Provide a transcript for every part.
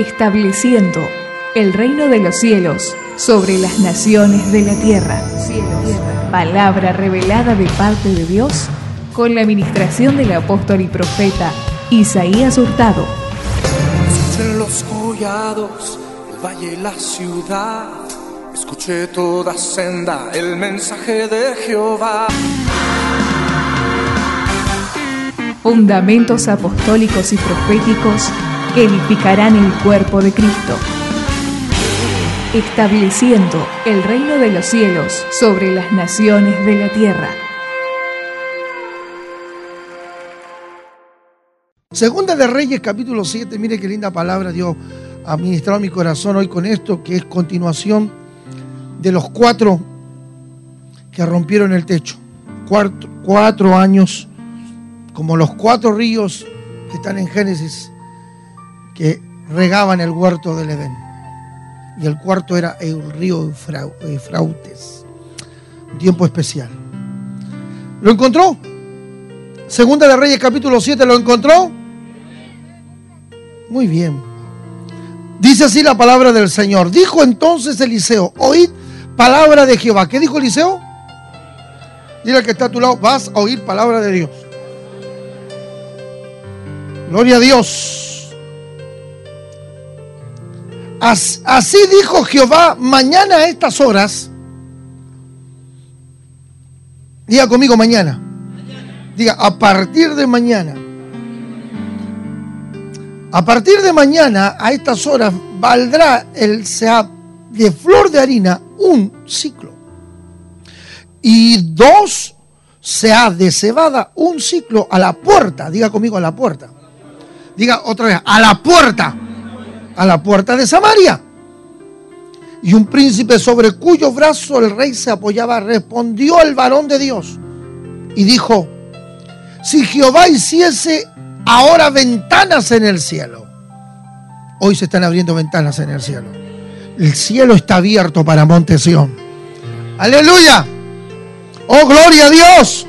estableciendo el reino de los cielos sobre las naciones de la tierra. Palabra revelada de parte de Dios con la administración del apóstol y profeta Isaías Hurtado. Escuché los collados, el valle la ciudad. Escuché toda senda el mensaje de Jehová. Fundamentos apostólicos y proféticos que edificarán el cuerpo de Cristo, estableciendo el reino de los cielos sobre las naciones de la tierra. Segunda de Reyes, capítulo 7. Mire qué linda palabra Dios ha ministrado mi corazón hoy con esto, que es continuación de los cuatro que rompieron el techo. Cuatro, cuatro años, como los cuatro ríos que están en Génesis, que regaban el huerto del Edén. Y el cuarto era el río Eufrautes. Un tiempo especial. ¿Lo encontró? Segunda de Reyes capítulo 7, ¿lo encontró? Muy bien. Dice así la palabra del Señor. Dijo entonces Eliseo, oíd palabra de Jehová. ¿Qué dijo Eliseo? Dile al que está a tu lado, vas a oír palabra de Dios. Gloria a Dios. Así dijo Jehová, mañana a estas horas. Diga conmigo mañana. Diga, a partir de mañana a partir de mañana, a estas horas, valdrá el SEAP de flor de harina un ciclo. Y dos SEAP de cebada, un ciclo a la puerta. Diga conmigo a la puerta. Diga otra vez, a la puerta. A la puerta de Samaria. Y un príncipe sobre cuyo brazo el rey se apoyaba respondió el varón de Dios y dijo, si Jehová hiciese ahora ventanas en el cielo. Hoy se están abriendo ventanas en el cielo. El cielo está abierto para Montesión. Aleluya. Oh, gloria a Dios.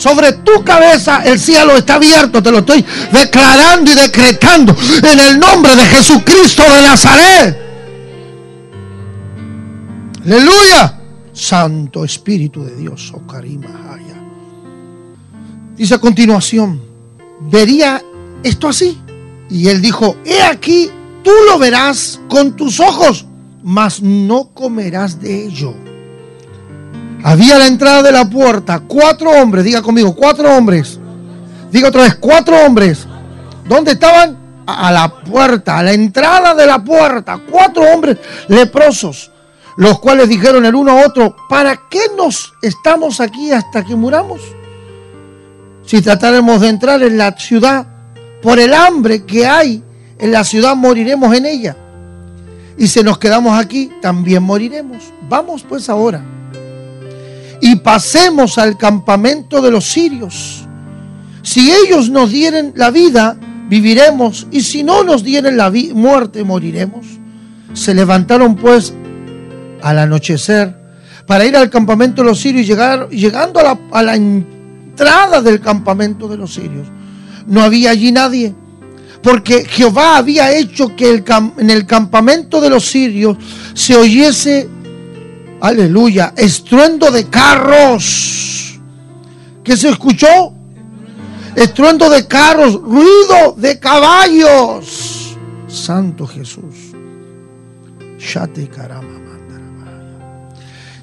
Sobre tu cabeza el cielo está abierto. Te lo estoy declarando y decretando en el nombre de Jesucristo de Nazaret. Aleluya. Santo Espíritu de Dios. Oh, Dice a continuación vería esto así. Y él dijo, he aquí, tú lo verás con tus ojos, mas no comerás de ello. Había a la entrada de la puerta cuatro hombres, diga conmigo, cuatro hombres. Diga otra vez, cuatro hombres. ¿Dónde estaban? A la puerta, a la entrada de la puerta, cuatro hombres leprosos, los cuales dijeron el uno a otro, ¿para qué nos estamos aquí hasta que muramos? Si tratáramos de entrar en la ciudad, por el hambre que hay en la ciudad, moriremos en ella. Y si nos quedamos aquí, también moriremos. Vamos pues ahora. Y pasemos al campamento de los sirios. Si ellos nos dieren la vida, viviremos. Y si no nos dieren la muerte, moriremos. Se levantaron pues al anochecer para ir al campamento de los sirios y llegar, llegando a la, entrada del campamento de los sirios. No había allí nadie, porque Jehová había hecho que en el campamento de los sirios se oyese, aleluya, estruendo de carros. ¿Qué se escuchó? Estruendo de carros, ruido de caballos. Santo Jesús.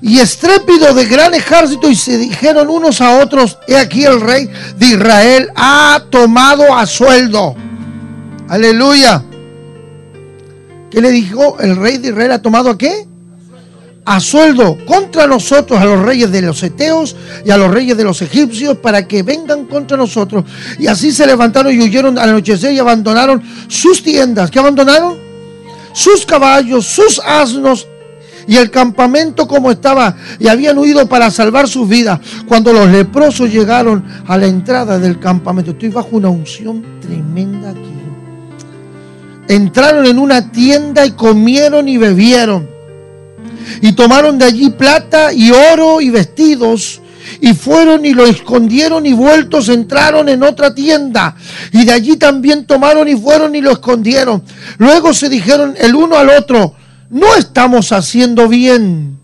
Y estrépido de gran ejército y se dijeron unos a otros, he aquí el rey de Israel ha tomado a sueldo. Aleluya. ¿Qué le dijo? El rey de Israel ha tomado a qué? A sueldo contra nosotros, a los reyes de los Eteos y a los reyes de los egipcios, para que vengan contra nosotros. Y así se levantaron y huyeron al anochecer y abandonaron sus tiendas. ¿Qué abandonaron? Sus caballos, sus asnos y el campamento como estaba y habían huido para salvar sus vidas. Cuando los leprosos llegaron a la entrada del campamento, estoy bajo una unción tremenda aquí. Entraron en una tienda y comieron y bebieron. Y tomaron de allí plata y oro y vestidos Y fueron y lo escondieron y vueltos entraron en otra tienda. Y de allí también tomaron y fueron y lo escondieron. Luego se dijeron el uno al otro, no estamos haciendo bien.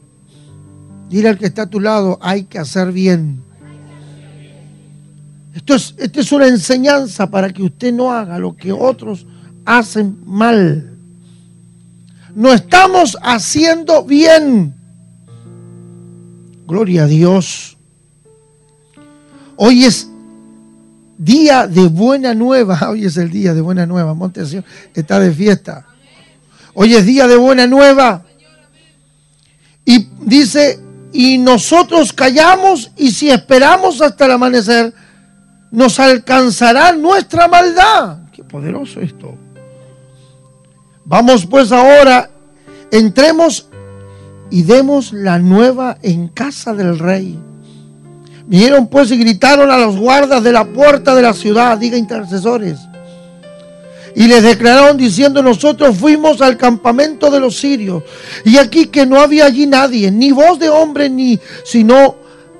Dile al que está a tu lado, hay que hacer bien. Esto es, esto es una enseñanza para que usted no haga lo que otros hacen mal. No estamos haciendo bien. Gloria a Dios. Hoy es día de buena nueva. Hoy es el día de buena nueva. Montesión está de fiesta. Hoy es día de buena nueva. Y dice, y nosotros callamos y si esperamos hasta el amanecer, nos alcanzará nuestra maldad. Qué poderoso esto. Vamos pues ahora, entremos y demos la nueva en casa del rey. Vinieron pues y gritaron a los guardas de la puerta de la ciudad, diga intercesores. Y les declararon diciendo, nosotros fuimos al campamento de los sirios. Y aquí que no había allí nadie, ni voz de hombre, ni sino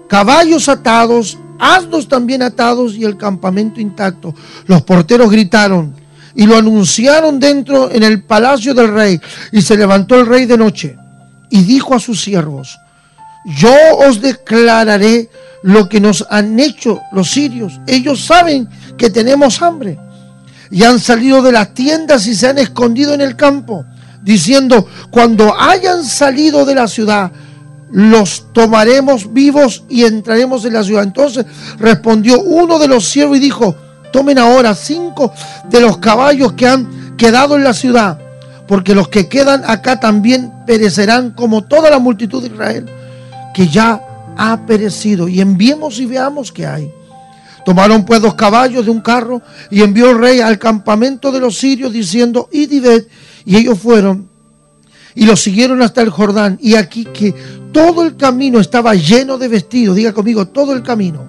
caballos atados, asnos también atados y el campamento intacto. Los porteros gritaron y lo anunciaron dentro en el palacio del rey. Y se levantó el rey de noche y dijo a sus siervos, yo os declararé lo que nos han hecho los sirios. Ellos saben que tenemos hambre. Y han salido de las tiendas y se han escondido en el campo, diciendo, cuando hayan salido de la ciudad, los tomaremos vivos y entraremos en la ciudad. Entonces respondió uno de los siervos y dijo, tomen ahora cinco de los caballos que han quedado en la ciudad porque los que quedan acá también perecerán como toda la multitud de Israel, que ya ha perecido. Y enviemos y veamos qué hay. Tomaron pues dos caballos de un carro y envió el rey al campamento de los sirios diciendo, id y ved. Y ellos fueron y los siguieron hasta el Jordán. Y aquí que todo el camino estaba lleno de vestidos. Diga conmigo, todo el camino.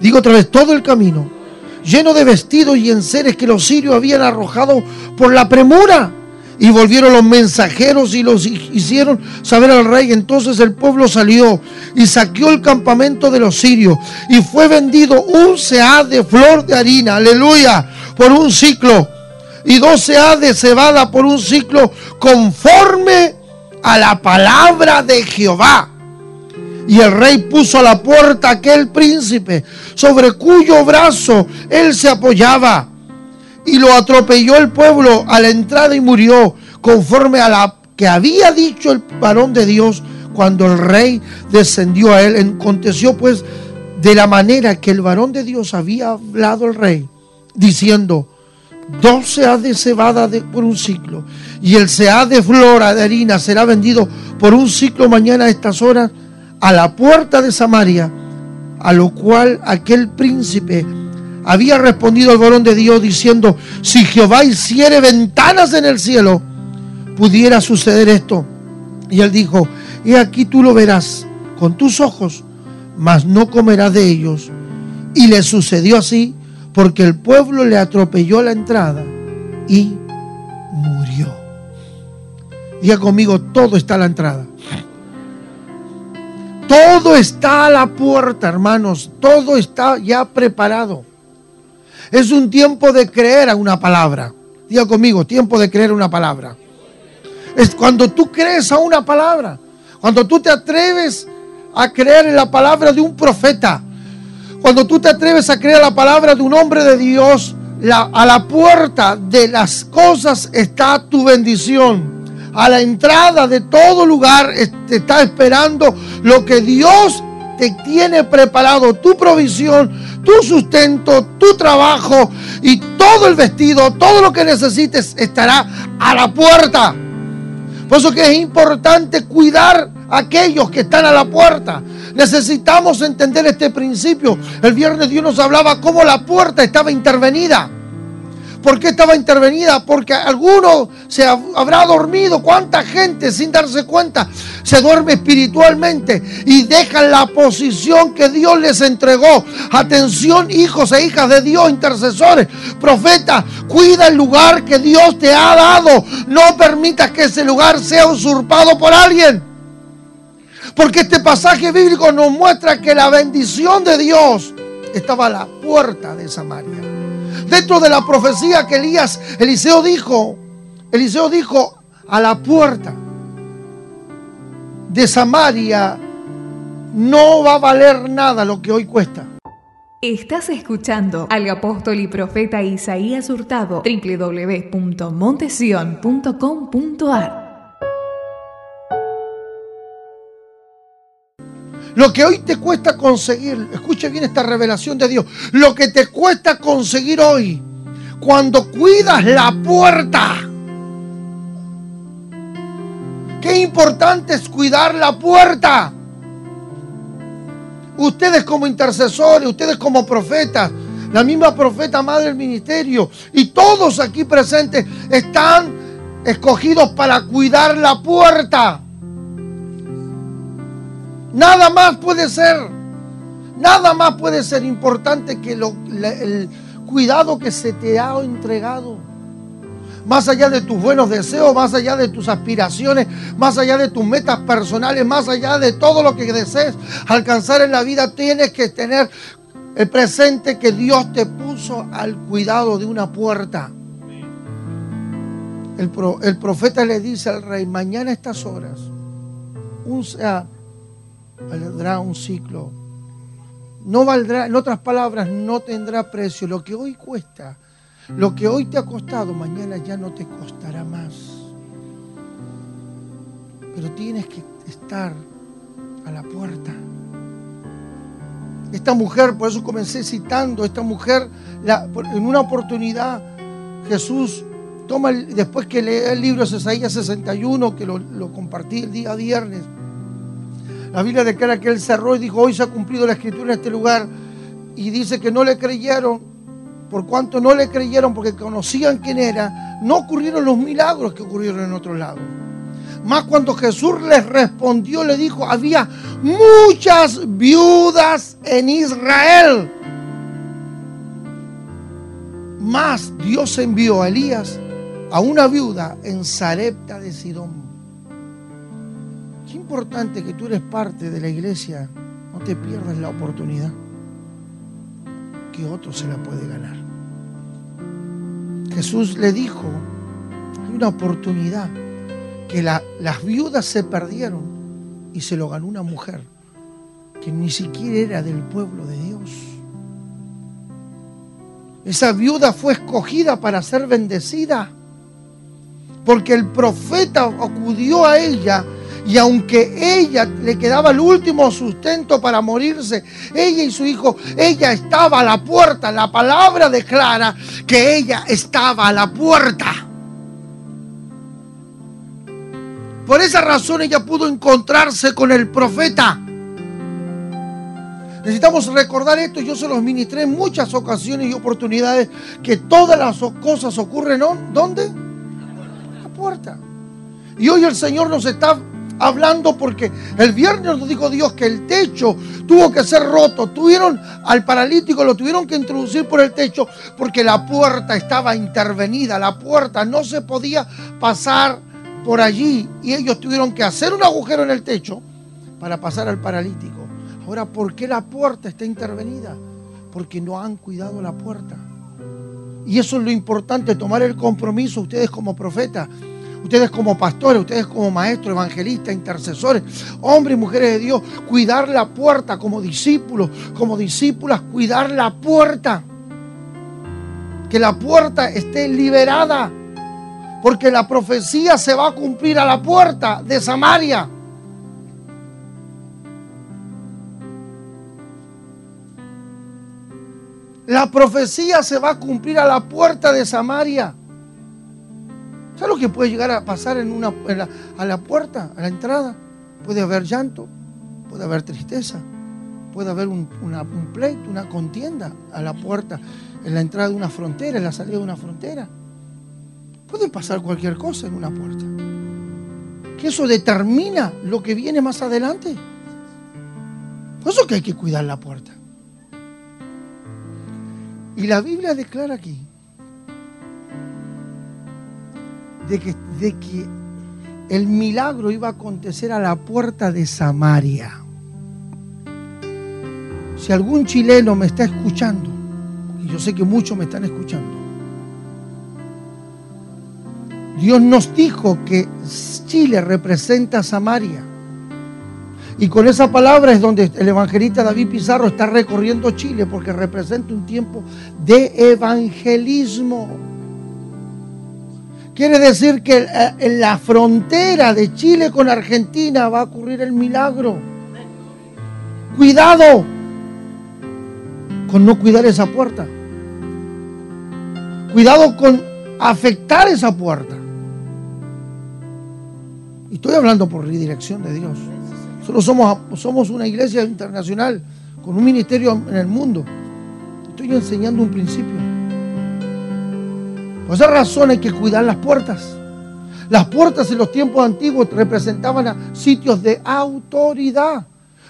Digo otra vez, todo el camino. Lleno de vestidos y enseres que los sirios habían arrojado por la premura. Y volvieron los mensajeros y los hicieron saber al rey. Entonces el pueblo salió y saqueó el campamento de los sirios. Y fue vendido un seá de flor de harina, aleluya, por un ciclo. Y dos seá de cebada por un ciclo conforme a la palabra de Jehová. Y el rey puso a la puerta aquel príncipe sobre cuyo brazo él se apoyaba y lo atropelló el pueblo a la entrada y murió conforme a la que había dicho el varón de Dios cuando el rey descendió a él. Aconteció pues de la manera que el varón de Dios había hablado al rey, diciendo, doce ha de cebada por un ciclo, y el seá de flora de harina será vendido por un ciclo mañana a estas horas a la puerta de Samaria, a lo cual aquel príncipe había respondido el varón de Dios diciendo, si Jehová hiciere ventanas en el cielo, pudiera suceder esto. Y él dijo, y aquí tú lo verás con tus ojos, mas no comerás de ellos. Y le sucedió así porque el pueblo le atropelló la entrada y murió. Diga conmigo, todo está a la entrada. Todo está a la puerta, hermanos. Todo está ya preparado. Es un tiempo de creer a una palabra. Diga conmigo, tiempo de creer una palabra. Es cuando tú crees a una palabra. Cuando tú te atreves a creer en la palabra de un profeta. Cuando tú te atreves a creer la palabra de un hombre de Dios. a la puerta de las cosas está tu bendición. A la entrada de todo lugar te está esperando lo que Dios te tiene preparado, tu provisión, tu sustento, tu trabajo y todo el vestido, todo lo que necesites estará a la puerta. Por eso que es importante cuidar a aquellos que están a la puerta. Necesitamos entender este principio. El viernes Dios nos hablaba cómo la puerta estaba intervenida. ¿Por qué estaba intervenida? Porque alguno se habrá dormido. ¿Cuánta gente sin darse cuenta se duerme espiritualmente y dejan la posición que Dios les entregó? Atención, hijos e hijas de Dios, intercesores, profetas, cuida el lugar que Dios te ha dado. No permitas que ese lugar sea usurpado por alguien. Porque este pasaje bíblico nos muestra que la bendición de Dios estaba a la puerta de Samaria. Dentro de la profecía que Elías, Eliseo dijo, Eliseo dijo a la puerta de Samaria no va a valer nada lo que hoy cuesta. Estás escuchando al apóstol y profeta Isaías Hurtado, www.montesion.com.ar. Lo que hoy te cuesta conseguir, escuche bien esta revelación de Dios, lo que te cuesta conseguir hoy, cuando cuidas la puerta. Qué importante es cuidar la puerta. Ustedes como intercesores, ustedes como profetas, la misma profeta madre del ministerio y todos aquí presentes están escogidos para cuidar la puerta. Nada más puede ser, nada más puede ser importante que el cuidado que se te ha entregado. Más allá de tus buenos deseos, más allá de tus aspiraciones, más allá de tus metas personales, más allá de todo lo que desees alcanzar en la vida, tienes que tener el presente que Dios te puso al cuidado de una puerta. El, el profeta le dice al rey, mañana a estas horas, un, sea valdrá un ciclo. No valdrá, en otras palabras, no tendrá precio. Lo que hoy cuesta, lo que hoy te ha costado, mañana ya no te costará más. Pero tienes que estar a la puerta. Esta mujer, por eso comencé citando, esta mujer, en una oportunidad, Jesús toma, después que lee el libro de Isaías 61, que lo, lo compartí el día viernes, la Biblia declara que él cerró y dijo, hoy se ha cumplido la escritura en este lugar. Y dice que no le creyeron, por cuanto no le creyeron porque conocían quién era, no ocurrieron los milagros que ocurrieron en otro lado. Más cuando Jesús les respondió, le dijo, había muchas viudas en Israel. Más Dios envió a Elías a una viuda en Sarepta de Sidón importante que tú eres parte de la iglesia, no te pierdas la oportunidad que otro se la puede ganar. Jesús le dijo, hay una oportunidad que las viudas se perdieron y se lo ganó una mujer que ni siquiera era del pueblo de Dios. Esa viuda fue escogida para ser bendecida porque el profeta acudió a ella y aunque ella le quedaba el último sustento para morirse, ella y su hijo, ella estaba a la puerta. La palabra declara que ella estaba a la puerta. Por esa razón ella pudo encontrarse con el profeta. Necesitamos recordar esto. Yo se los ministré en muchas ocasiones y oportunidades que todas las cosas ocurren ¿dónde? La puerta. Y hoy el Señor nos está hablando porque el viernes nos dijo Dios que el techo tuvo que ser roto. Tuvieron al paralítico, lo tuvieron que introducir por el techo porque la puerta estaba intervenida. La puerta no se podía pasar por allí y ellos tuvieron que hacer un agujero en el techo para pasar al paralítico. Ahora, ¿por qué la puerta está intervenida? Porque no han cuidado la puerta. Y eso es lo importante, tomar el compromiso, ustedes como profetas, ustedes como pastores, ustedes como maestros, evangelistas, intercesores, hombres y mujeres de Dios, cuidar la puerta como discípulos, como discípulas, cuidar la puerta. Que la puerta esté liberada, porque la profecía se va a cumplir a la puerta de Samaria. La profecía se va a cumplir a la puerta de Samaria. ¿Sabes lo que puede llegar a pasar en una, a la puerta, a la entrada? Puede haber llanto, puede haber tristeza, puede haber un, un pleito, una contienda a la puerta, en la entrada de una frontera, en la salida de una frontera. Puede pasar cualquier cosa en una puerta. Que eso determina lo que viene más adelante. Por eso que hay que cuidar la puerta. Y la Biblia declara aquí de que, de que el milagro iba a acontecer a la puerta de Samaria. Si algún chileno me está escuchando, y yo sé que muchos me están escuchando, Dios nos dijo que Chile representa a Samaria. Y con esa palabra es donde el evangelista David Pizarro está recorriendo Chile porque representa un tiempo de evangelismo. Quiere decir que eh, en la frontera de Chile con Argentina va a ocurrir el milagro. Cuidado con no cuidar esa puerta. Cuidado con afectar esa puerta. Y estoy hablando por dirección de Dios. Solo somos, somos una iglesia internacional con un ministerio en el mundo. Estoy enseñando un principio. Por esa razón hay que cuidar las puertas. Las puertas en los tiempos antiguos representaban a sitios de autoridad.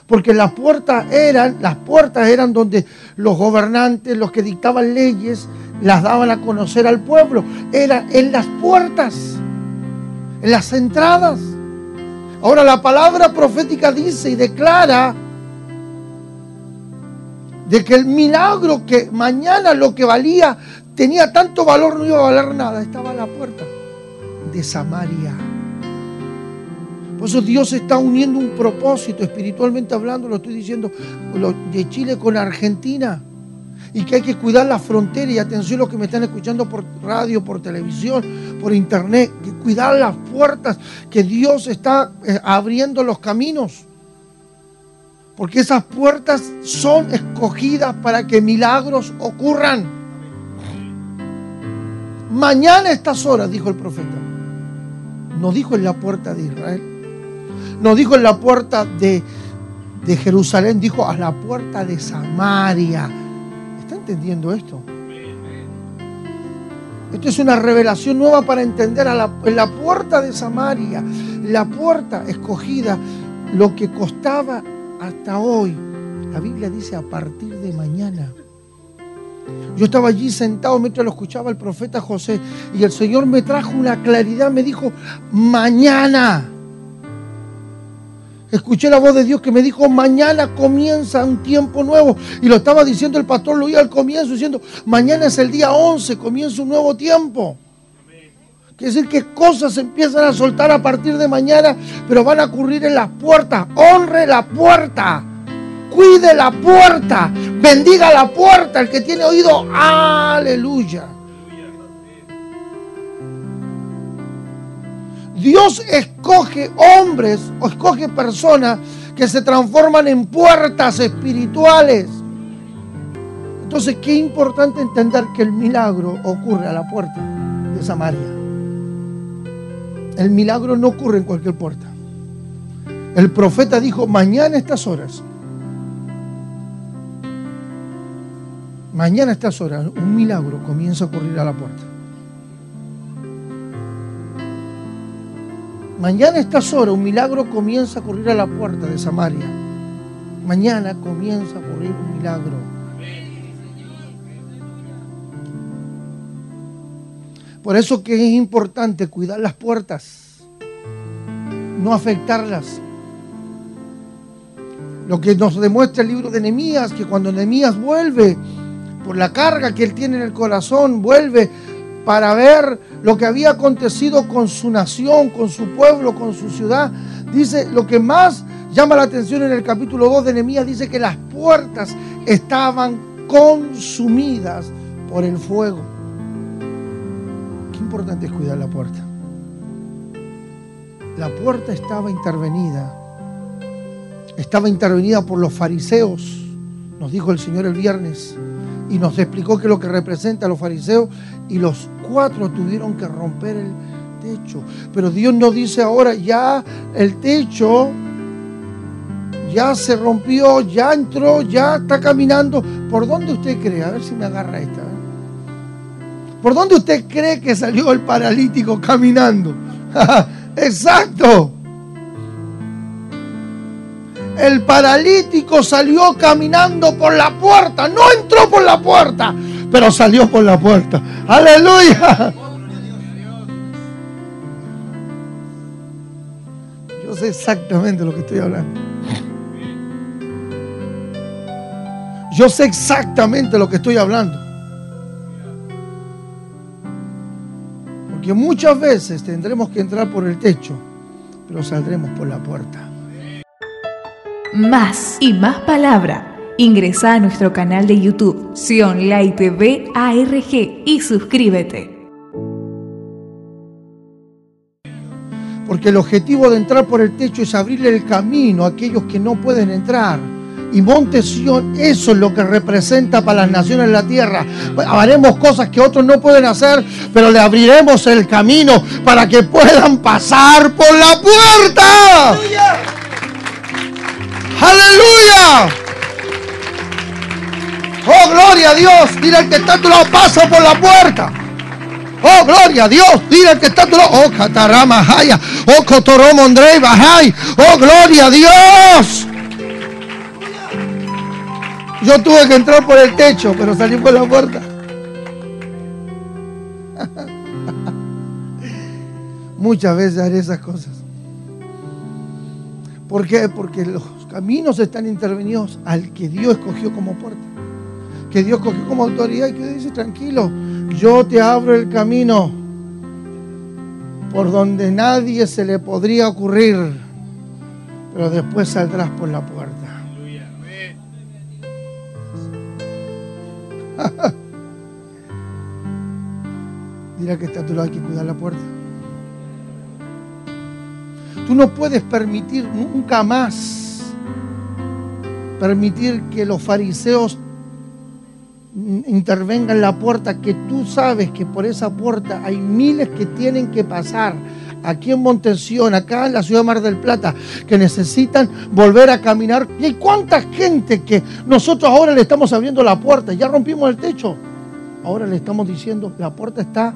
Porque las puertas eran, las puertas eran donde los gobernantes, los que dictaban leyes, las daban a conocer al pueblo. Era en las puertas, en las entradas. Ahora la palabra profética dice y declara de que el milagro que mañana lo que valía tenía tanto valor, no iba a valer nada, estaba a la puerta de Samaria. Por eso Dios está uniendo un propósito, espiritualmente hablando, lo estoy diciendo, de Chile con Argentina. Y que hay que cuidar la frontera y atención los que me están escuchando por radio, por televisión, por internet. Cuidar las puertas, que Dios está eh, abriendo los caminos. Porque esas puertas son escogidas para que milagros ocurran. Mañana a estas horas, dijo el profeta. No dijo en la puerta de Israel. No dijo en la puerta de, Jerusalén, dijo a la puerta de Samaria. ¿Está entendiendo esto? Esto es una revelación nueva para entender a la, en la puerta de Samaria, la puerta escogida, lo que costaba hasta hoy. La Biblia dice a partir de mañana. Yo estaba allí sentado mientras lo escuchaba el profeta José y el Señor me trajo una claridad, me dijo, mañana. Escuché la voz de Dios que me dijo, mañana comienza un tiempo nuevo. Y lo estaba diciendo el pastor, oía al comienzo diciendo, mañana es el día 11, comienza un nuevo tiempo. Quiere decir que cosas empiezan a soltar a partir de mañana, pero van a ocurrir en las puertas. Honre la puerta. Cuide la puerta. Bendiga la puerta. El que tiene oído, aleluya. Dios escoge hombres o escoge personas que se transforman en puertas espirituales. Entonces, qué importante entender que el milagro ocurre a la puerta de Samaria. El milagro no ocurre en cualquier puerta. El profeta dijo, mañana a estas horas Mañana a estas horas un milagro comienza a ocurrir a la puerta. Mañana a estas horas un milagro comienza a ocurrir a la puerta de Samaria. Mañana comienza a ocurrir un milagro. Por eso que es importante cuidar las puertas, no afectarlas. Lo que nos demuestra el libro de Nehemías, que cuando Nehemías vuelve por la carga que él tiene en el corazón, vuelve para ver lo que había acontecido con su nación, con su pueblo, con su ciudad. Dice, lo que más llama la atención en el capítulo 2 de Nehemías, dice que las puertas estaban consumidas por el fuego. Qué importante es cuidar la puerta. La puerta estaba intervenida. Estaba intervenida por los fariseos, nos dijo el Señor el viernes y nos explicó que lo que representa a los fariseos y los cuatro tuvieron que romper el techo. Pero Dios nos dice ahora, ya el techo ya se rompió, ya entró, ya está caminando. ¿Por dónde usted cree? A ver si me agarra esta. ¿Por dónde usted cree que salió el paralítico caminando? Exacto. El paralítico salió caminando por la puerta. No entró por la puerta, pero salió por la puerta. Aleluya. sé exactamente lo que estoy hablando. Yo sé exactamente lo que estoy hablando. Porque muchas veces tendremos que entrar por el techo, pero saldremos por la puerta. Más y más palabra. Ingresa a nuestro canal de YouTube, Sion Light TV ARG y suscríbete. Porque el objetivo de entrar por el techo es abrirle el camino a aquellos que no pueden entrar y Monte Sion, eso es lo que representa para las naciones de la tierra. Haremos cosas que otros no pueden hacer, pero le abriremos el camino para que puedan pasar por la puerta. Aleluya. Oh, gloria a Dios. Dile al que está a tu pasa por la puerta. Oh, gloria a Dios. Dile al que está a tu lado. Oh, Catarama Jaya. Oh, Cotoromo Andrei Bajay. Oh, gloria a Dios. Yo tuve que entrar por el techo, pero salí por la puerta. Muchas veces haré esas cosas. ¿Por qué? Porque los caminos están intervenidos al que Dios escogió como puerta. Que Dios escogió como autoridad y que dice, tranquilo, yo te abro el camino por donde nadie se le podría ocurrir, pero después saldrás por la puerta. Dirá que está a tu hay que cuidar la puerta. Tú no puedes permitir nunca más permitir que los fariseos intervengan en la puerta, que tú sabes que por esa puerta hay miles que tienen que pasar aquí en Montensión, acá en la ciudad de Mar del Plata, que necesitan volver a caminar. Y hay cuánta gente que nosotros ahora le estamos abriendo la puerta, ya rompimos el techo, ahora le estamos diciendo, la puerta está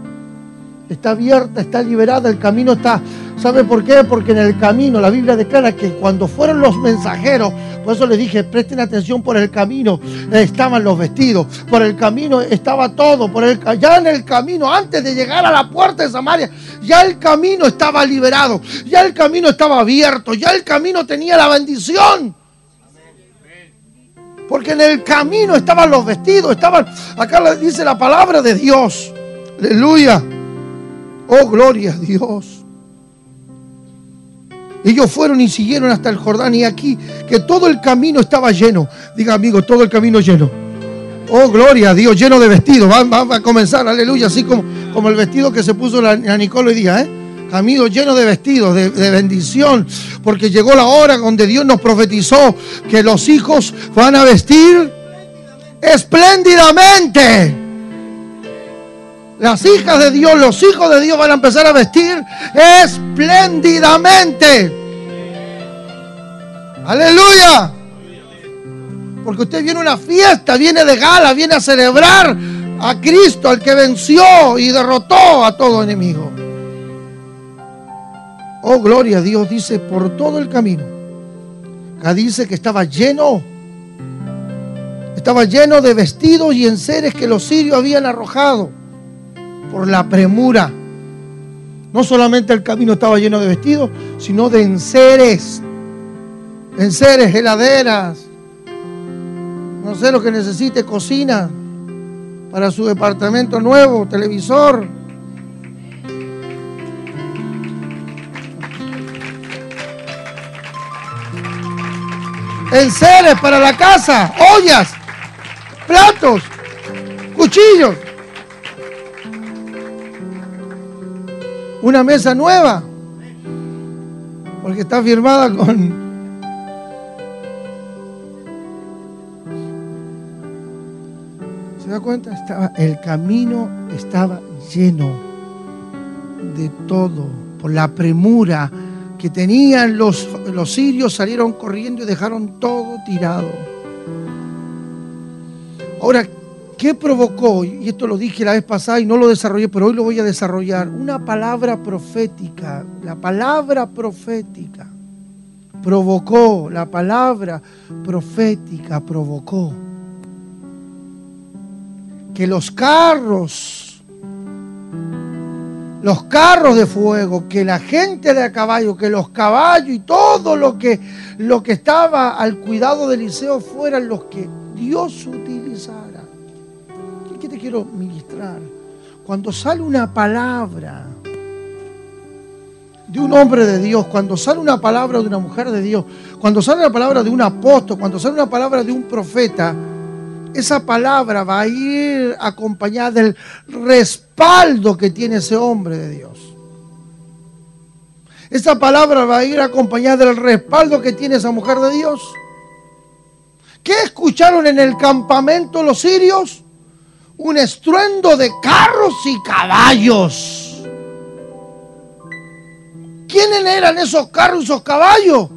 está abierta, está liberada, el camino está. ¿Sabe por qué? Porque en el camino la Biblia declara que cuando fueron los mensajeros, por eso les dije, presten atención por el camino, estaban los vestidos, por el camino estaba todo, por el, ya en el camino, antes de llegar a la puerta de Samaria, ya el camino estaba liberado, ya el camino estaba abierto, ya el camino tenía la bendición. Porque en el camino estaban los vestidos, estaban, acá dice la palabra de Dios. Aleluya. Oh, gloria a Dios. Ellos fueron y siguieron hasta el Jordán y aquí que todo el camino estaba lleno. Diga amigo, todo el camino lleno. Oh, gloria a Dios, lleno de vestidos. Va, a comenzar, aleluya, así como, como el vestido que se puso la, la Nicole hoy día, ¿eh? Camino lleno de vestidos, de, de bendición, porque llegó la hora donde Dios nos profetizó que los hijos van a vestir espléndidamente. Las hijas de Dios, los hijos de Dios van a empezar a vestir espléndidamente. Aleluya. Porque usted viene a una fiesta, viene de gala, viene a celebrar a Cristo, al que venció y derrotó a todo enemigo. Oh, gloria a Dios, dice, por todo el camino. Acá dice que estaba lleno, estaba lleno de vestidos y enseres que los sirios habían arrojado por la premura. No solamente el camino estaba lleno de vestidos, sino de enseres. Enseres, heladeras. No sé lo que necesite, cocina para su departamento nuevo, televisor. Enseres para la casa, ollas, platos, cuchillos. Una mesa nueva, porque está firmada con... ¿Se da cuenta? Estaba, el camino estaba lleno de todo, por la premura que tenían los, los sirios, salieron corriendo y dejaron todo tirado. Ahora, ¿Qué provocó? Y esto lo dije la vez pasada y no lo desarrollé, pero hoy lo voy a desarrollar. Una palabra profética, la palabra profética provocó, la palabra profética provocó que los carros, los carros de fuego, que la gente de a caballo, que los caballos y todo lo que, lo que estaba al cuidado de Eliseo fueran los que Dios utilizara. ¿Qué te quiero ministrar? Cuando sale una palabra de un hombre de Dios, cuando sale una palabra de una mujer de Dios, cuando sale una palabra de un apóstol, cuando sale una palabra de un profeta, esa palabra va a ir acompañada del respaldo que tiene ese hombre de Dios. Esa palabra va a ir acompañada del respaldo que tiene esa mujer de Dios. ¿Qué escucharon en el campamento los sirios? Un estruendo de carros y caballos. ¿Quiénes eran esos carros y esos caballos?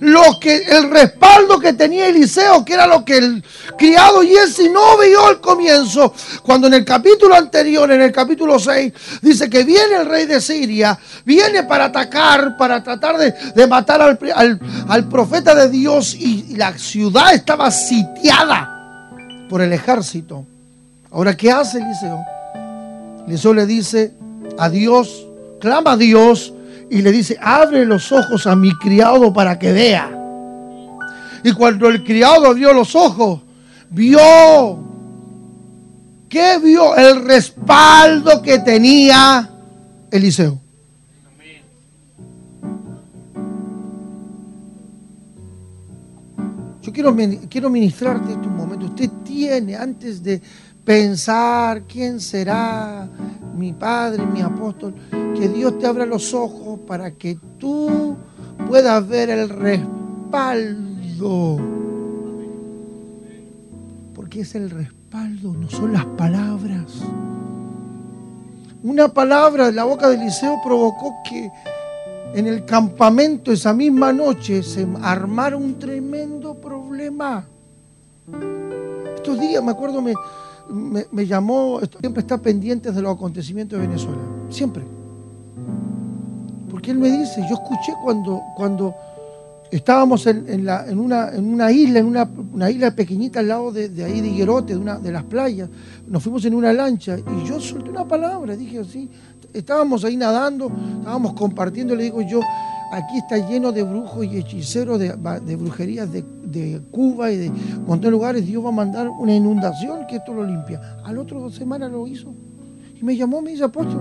lo que, el respaldo que tenía Eliseo, que era lo que el criado Jesse no vio al comienzo, cuando en el capítulo anterior, en el capítulo 6, dice que viene el rey de Siria, viene para atacar, para tratar de, matar al, profeta de Dios y la ciudad estaba sitiada por el ejército. Ahora, ¿qué hace Eliseo? Eliseo le dice a Dios, clama a Dios, y le dice, abre los ojos a mi criado para que vea. Y cuando el criado abrió los ojos, vio, ¿qué vio? El respaldo que tenía Eliseo. Yo quiero, quiero ministrarte este momento. Usted tiene, antes de pensar quién será mi padre, mi apóstol, que Dios te abra los ojos para que tú puedas ver el respaldo. Porque es el respaldo, no son las palabras. Una palabra de la boca de Eliseo provocó que en el campamento esa misma noche se armara un tremendo problema. Estos días, me acuerdo, me, me, llamó, siempre está pendiente de los acontecimientos de Venezuela, siempre. Porque él me dice, yo escuché cuando, cuando estábamos en, la, en, una, en una, isla, en una, isla pequeñita al lado de, ahí de Higuerote, de, una, de las playas, nos fuimos en una lancha y yo solté una palabra, dije así, estábamos ahí nadando, estábamos compartiendo, le digo yo, aquí está lleno de brujos y hechiceros de, brujerías de, Cuba y de de lugares, Dios va a mandar una inundación que esto lo limpia. Al otro dos semanas lo hizo. Y me llamó, me dice apóstol.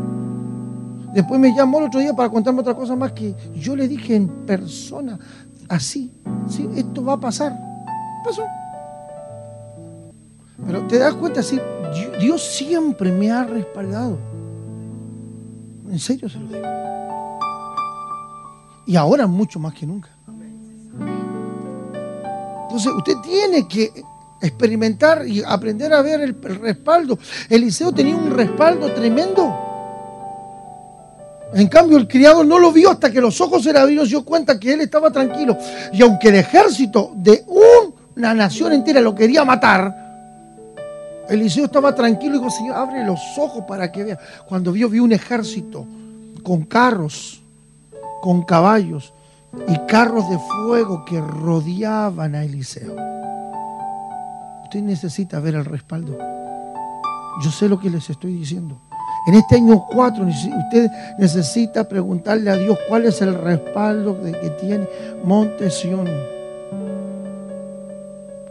Después me llamó el otro día para contarme otra cosa más que yo le dije en persona, así, ¿sí? esto va a pasar. Pasó. Pero te das cuenta, sí, Dios siempre me ha respaldado. En serio se lo digo. Y ahora mucho más que nunca. Entonces usted tiene que experimentar y aprender a ver el, respaldo. Eliseo tenía un respaldo tremendo. En cambio, el criado no lo vio hasta que los ojos se le abrieron, se dio cuenta que él estaba tranquilo. Y aunque el ejército de una nación entera lo quería matar, Eliseo estaba tranquilo y dijo, Señor, abre los ojos para que vea. Cuando vio, vio un ejército con carros, con caballos, y carros de fuego que rodeaban a Eliseo. Usted necesita ver el respaldo. Yo sé lo que les estoy diciendo. En este año 4 usted necesita preguntarle a Dios cuál es el respaldo que tiene Monte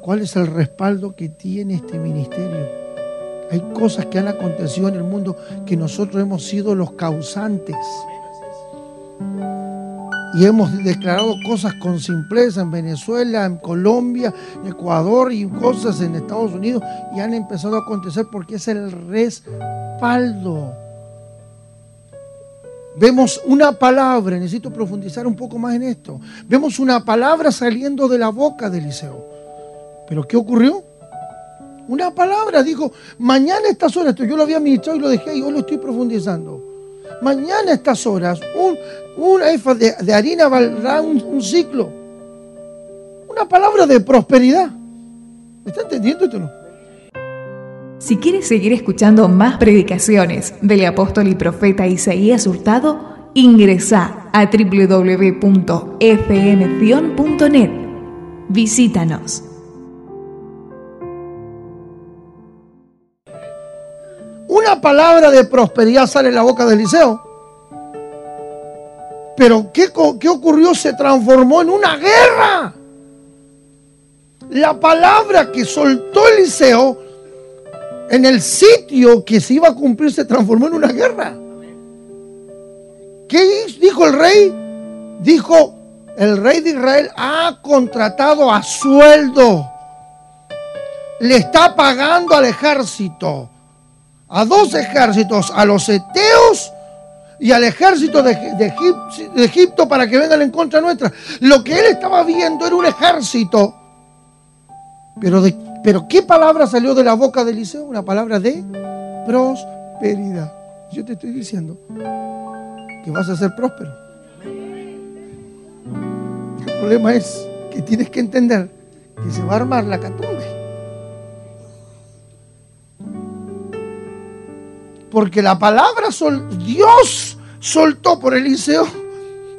¿Cuál es el respaldo que tiene este ministerio? Hay cosas que han acontecido en el mundo que nosotros hemos sido los causantes y hemos declarado cosas con simpleza en Venezuela, en Colombia, en Ecuador y cosas en Estados Unidos y han empezado a acontecer porque es el respaldo. Vemos una palabra, necesito profundizar un poco más en esto. Vemos una palabra saliendo de la boca de Eliseo. Pero ¿qué ocurrió? Una palabra, dijo, mañana estas horas, yo lo había ministrado y lo dejé y hoy lo estoy profundizando. Mañana estas horas, un, una efa de, harina valdrá un, ciclo. Una palabra de prosperidad. ¿Me está entendiendo esto no? Si quieres seguir escuchando más predicaciones del apóstol y profeta Isaías Hurtado, ingresa a www.fmcion.net. Visítanos. Una palabra de prosperidad sale en la boca de Eliseo Pero ¿qué, ¿qué, ocurrió? Se transformó en una guerra. La palabra que soltó Eliseo en el sitio que se iba a cumplir se transformó en una guerra. ¿Qué dijo el rey? Dijo, el rey de Israel ha contratado a sueldo. Le está pagando al ejército, a dos ejércitos, a los eteos y al ejército de, Egipto, para que vengan en contra nuestra. Lo que él estaba viendo era un ejército. Pero, de, pero ¿qué palabra salió de la boca de Eliseo? Una palabra de prosperidad. Yo te estoy diciendo que vas a ser próspero. El problema es que tienes que entender que se va a armar la catumbe. Porque la palabra sol, Dios soltó por Eliseo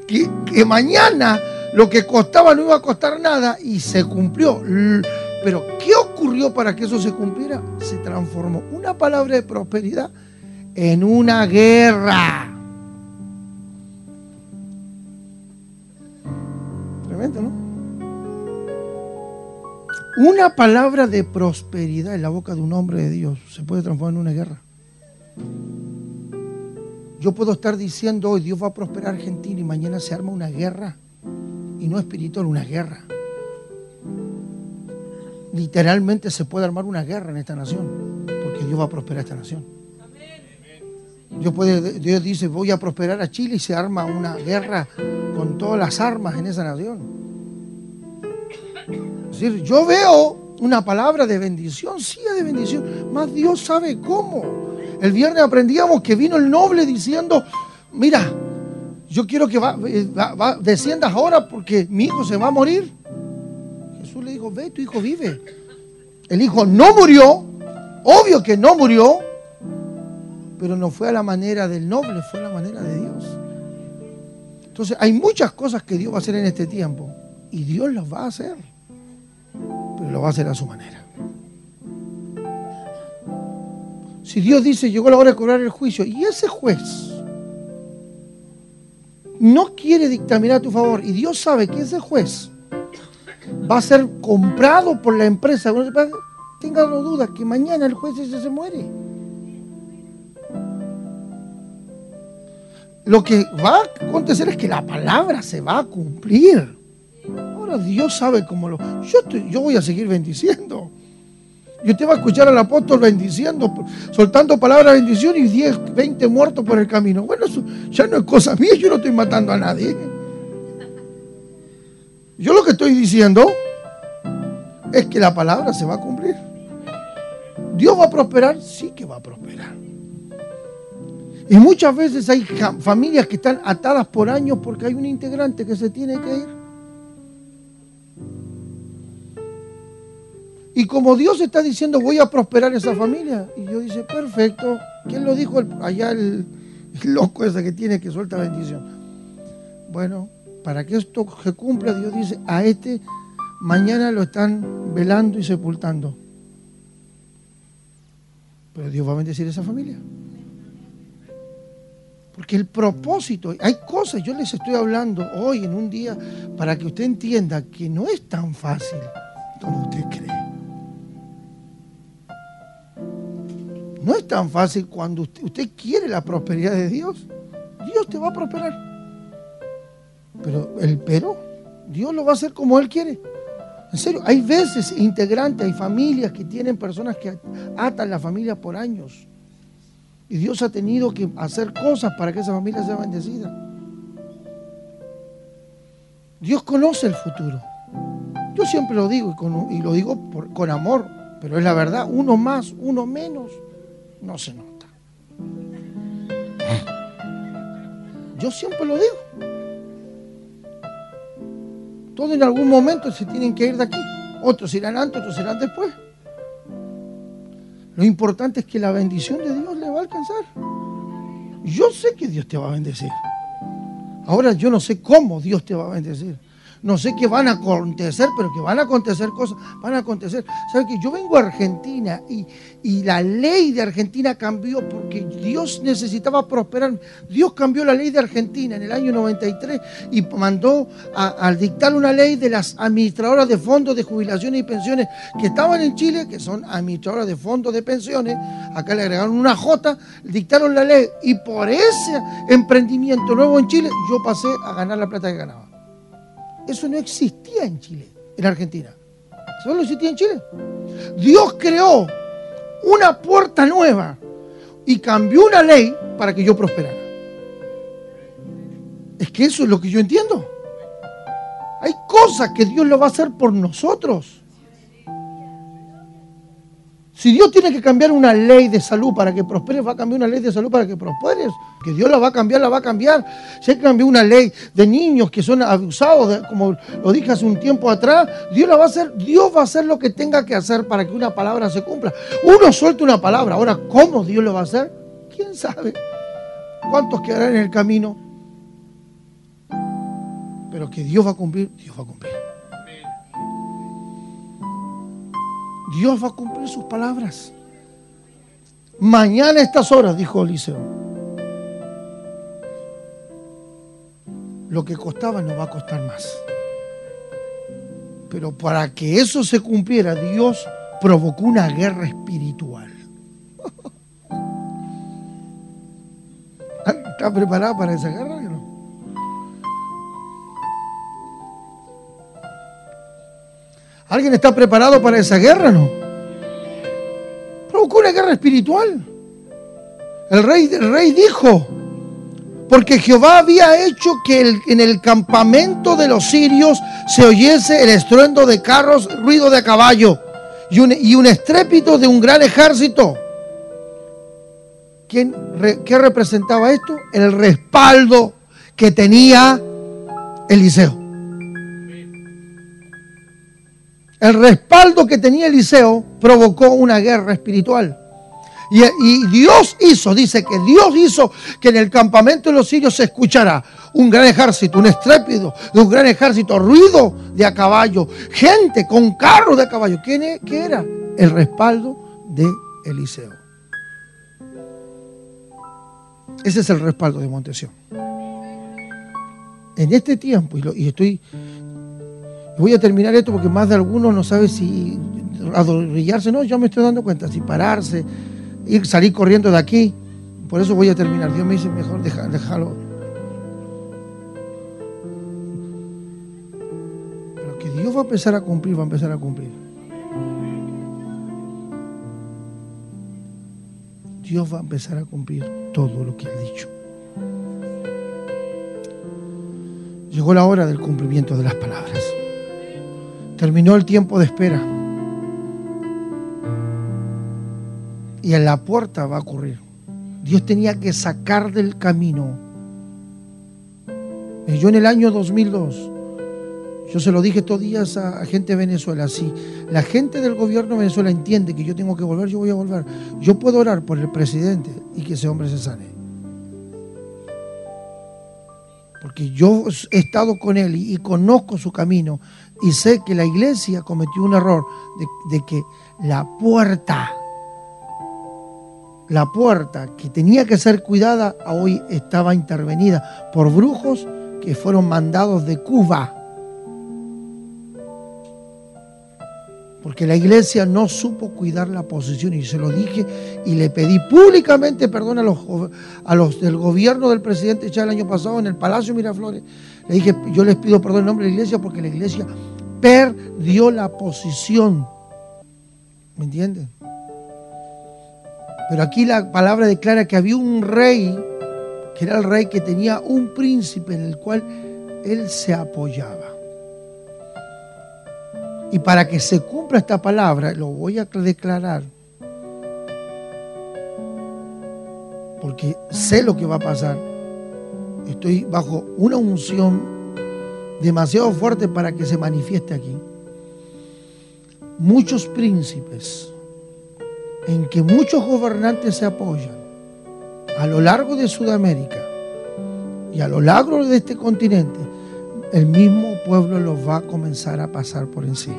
que, que mañana lo que costaba no iba a costar nada y se cumplió. Pero ¿qué ocurrió para que eso se cumpliera? Se transformó una palabra de prosperidad en una guerra. Tremendo, ¿no? Una palabra de prosperidad en la boca de un hombre de Dios se puede transformar en una guerra. Yo puedo estar diciendo hoy Dios va a prosperar Argentina y mañana se arma una guerra. Y no espiritual, una guerra. Literalmente se puede armar una guerra en esta nación. Porque Dios va a prosperar esta nación. Dios, puede, Dios dice, voy a prosperar a Chile y se arma una guerra con todas las armas en esa nación. Es decir, yo veo una palabra de bendición, sí de bendición, más Dios sabe cómo. El viernes aprendíamos que vino el noble diciendo, mira, yo quiero que eh, desciendas ahora porque mi hijo se va a morir. Jesús le dijo, ve, tu hijo vive. El hijo no murió, obvio que no murió, pero no fue a la manera del noble, fue a la manera de Dios. Entonces hay muchas cosas que Dios va a hacer en este tiempo y Dios las va a hacer, pero lo va a hacer a su manera. Si Dios dice, llegó la hora de cobrar el juicio, y ese juez no quiere dictaminar a tu favor, y Dios sabe que ese juez va a ser comprado por la empresa, tenga no duda que mañana el juez ese se muere. Lo que va a acontecer es que la palabra se va a cumplir. Ahora Dios sabe cómo lo... Yo, yo voy a seguir bendiciendo. Y usted va a escuchar al apóstol bendiciendo, soltando palabras de bendición y 10, 20 muertos por el camino. Bueno, eso ya no es cosa mía, yo no estoy matando a nadie. Yo lo que estoy diciendo es que la palabra se va a cumplir. ¿Dios va a prosperar? Sí que va a prosperar. Y muchas veces hay familias que están atadas por años porque hay un integrante que se tiene que ir. Y como Dios está diciendo, voy a prosperar esa familia. Y yo dice, perfecto. ¿Quién lo dijo? allá el, loco ese que tiene que suelta bendición. Bueno, para que esto se cumpla, Dios dice, a este mañana lo están velando y sepultando. Pero Dios va a bendecir esa familia. Porque el propósito, hay cosas, yo les estoy hablando hoy en un día para que usted entienda que no es tan fácil como usted cree. No es tan fácil cuando usted, quiere la prosperidad de Dios. Dios te va a prosperar. Pero el pero, Dios lo va a hacer como Él quiere. En serio, hay veces integrantes, hay familias que tienen personas que atan la familia por años. Y Dios ha tenido que hacer cosas para que esa familia sea bendecida. Dios conoce el futuro. Yo siempre lo digo y, lo digo con amor, pero es la verdad, uno más, uno menos no se nota. Yo siempre lo digo. Todos en algún momento se tienen que ir de aquí. Otros irán antes, otros irán después. Lo importante es que la bendición de Dios le va a alcanzar. Yo sé que Dios te va a bendecir. Ahora yo no sé cómo Dios te va a bendecir. No sé qué van a acontecer, pero que van a acontecer cosas, van a acontecer. ¿Sabe que yo vengo a Argentina y, y la ley de Argentina cambió porque Dios necesitaba prosperar. Dios cambió la ley de Argentina en el año 93 y mandó al dictar una ley de las administradoras de fondos de jubilaciones y pensiones que estaban en Chile, que son administradoras de fondos de pensiones, acá le agregaron una J, dictaron la ley y por ese emprendimiento nuevo en Chile yo pasé a ganar la plata que ganaba. Eso no existía en Chile, en Argentina. Solo existía en Chile. Dios creó una puerta nueva y cambió una ley para que yo prosperara. Es que eso es lo que yo entiendo. Hay cosas que Dios lo va a hacer por nosotros. Si Dios tiene que cambiar una ley de salud para que prosperes, va a cambiar una ley de salud para que prosperes. Que Dios la va a cambiar, la va a cambiar. Si hay que cambiar una ley de niños que son abusados, como lo dije hace un tiempo atrás, Dios la va a hacer. Dios va a hacer lo que tenga que hacer para que una palabra se cumpla. Uno suelta una palabra. Ahora, ¿cómo Dios lo va a hacer? ¿Quién sabe? ¿Cuántos quedarán en el camino? Pero que Dios va a cumplir, Dios va a cumplir. Dios va a cumplir sus palabras. Mañana a estas horas, dijo Eliseo. Lo que costaba no va a costar más. Pero para que eso se cumpliera, Dios provocó una guerra espiritual. ¿Está preparado para esa guerra? ¿Alguien está preparado para esa guerra? No. Provocó una guerra espiritual. El rey, el rey dijo, porque Jehová había hecho que en el campamento de los sirios se oyese el estruendo de carros, ruido de caballo y un, estrépito de un gran ejército. ¿Quién, ¿Qué representaba esto? El respaldo que tenía Eliseo. El respaldo que tenía Eliseo provocó una guerra espiritual. Y, Dios hizo, dice que Dios hizo que en el campamento de los sirios se escuchara un gran ejército, un estrépido de un gran ejército, ruido de a caballo, gente con carros de a caballo. ¿Quién e, ¿Qué era? El respaldo de Eliseo. Ese es el respaldo de Montesión. En este tiempo, y estoy Voy a terminar esto porque más de algunos no sabe si adorrillarse. No, yo me estoy dando cuenta. Si pararse, ir, salir corriendo de aquí. Por eso voy a terminar. Dios me dice, mejor déjalo. Pero que Dios va a empezar a cumplir, va a empezar a cumplir. Dios va a empezar a cumplir todo lo que ha dicho. Llegó la hora del cumplimiento de las palabras. Terminó el tiempo de espera. Y en la puerta va a ocurrir. Dios tenía que sacar del camino. Yo en el año 2002, yo se lo dije estos días a, gente de Venezuela, si la gente del gobierno de Venezuela entiende que yo tengo que volver, yo voy a volver. Yo puedo orar por el presidente y que ese hombre se sane. Porque yo he estado con él y conozco su camino y sé que la iglesia cometió un error de, que la puerta, la puerta que tenía que ser cuidada, hoy estaba intervenida por brujos que fueron mandados de Cuba. Porque la iglesia no supo cuidar la posición y se lo dije y le pedí públicamente perdón a los, a los del gobierno del presidente ya el año pasado en el Palacio Miraflores le dije, yo les pido perdón en nombre de la iglesia porque la iglesia perdió la posición. ¿Me entienden? Pero aquí la palabra declara que había un rey, que era el rey que tenía un príncipe en el cual él se apoyaba. Y para que se cumpla esta palabra, lo voy a declarar, porque sé lo que va a pasar estoy bajo una unción demasiado fuerte para que se manifieste aquí. Muchos príncipes en que muchos gobernantes se apoyan a lo largo de Sudamérica y a lo largo de este continente, el mismo pueblo los va a comenzar a pasar por encima.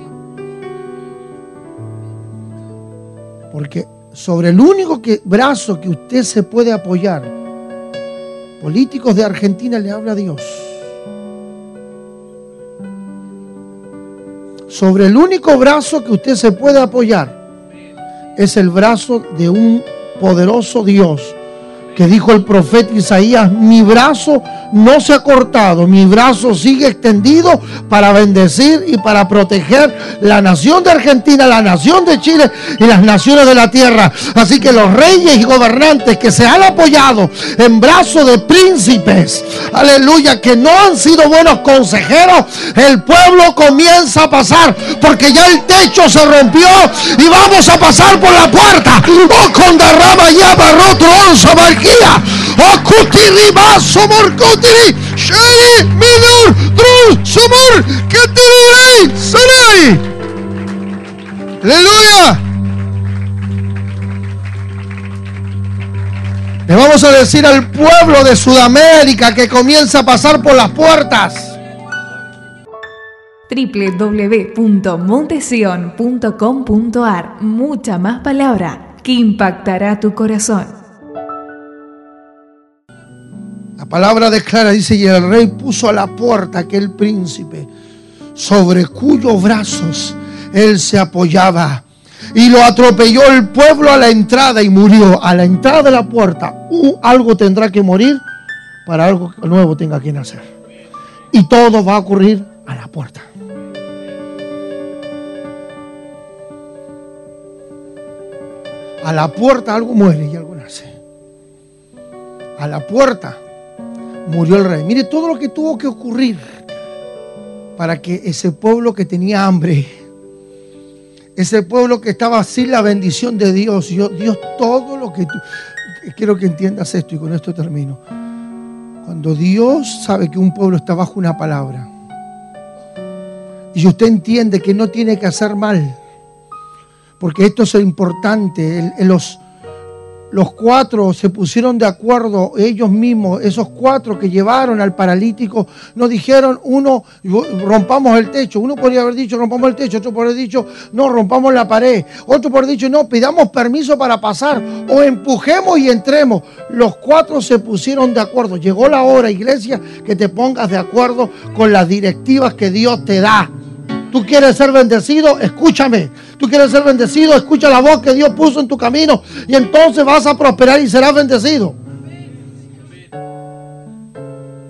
Porque sobre el único brazo que usted se puede apoyar, políticos de Argentina le habla a Dios. Sobre el único brazo que usted se puede apoyar es el brazo de un poderoso Dios que dijo el profeta Isaías, mi brazo no se ha cortado, mi brazo sigue extendido para bendecir y para proteger la nación de Argentina, la nación de Chile y las naciones de la tierra. Así que los reyes y gobernantes que se han apoyado en brazos de príncipes, aleluya, que no han sido buenos consejeros, el pueblo comienza a pasar porque ya el techo se rompió y vamos a pasar por la puerta. Oh, con derrama ya barroto, Sarai. Aleluya. Le vamos a decir al pueblo de Sudamérica que comienza a pasar por las puertas www.montesion.com.ar Mucha más palabra que impactará tu corazón. La palabra declara, dice, y el rey puso a la puerta aquel príncipe sobre cuyos brazos él se apoyaba. Y lo atropelló el pueblo a la entrada y murió. A la entrada de la puerta, algo tendrá que morir para algo nuevo tenga que nacer. Y todo va a ocurrir a la puerta. A la puerta algo muere y algo nace. A la puerta murió el rey. Mire todo lo que tuvo que ocurrir para que ese pueblo que tenía hambre, ese pueblo que estaba sin la bendición de Dios, Dios, todo lo que tú... Quiero que entiendas esto y con esto termino. Cuando Dios sabe que un pueblo está bajo una palabra y usted entiende que no tiene que hacer mal, porque esto es importante, en los los cuatro se pusieron de acuerdo, ellos mismos, esos cuatro que llevaron al paralítico, no dijeron, uno, rompamos el techo, uno podría haber dicho, rompamos el techo, otro podría haber dicho, no, rompamos la pared, otro podría haber dicho, no, pidamos permiso para pasar o empujemos y entremos. Los cuatro se pusieron de acuerdo. Llegó la hora, iglesia, que te pongas de acuerdo con las directivas que Dios te da. Tú quieres ser bendecido, escúchame. Tú quieres ser bendecido, escucha la voz que Dios puso en tu camino y entonces vas a prosperar y serás bendecido.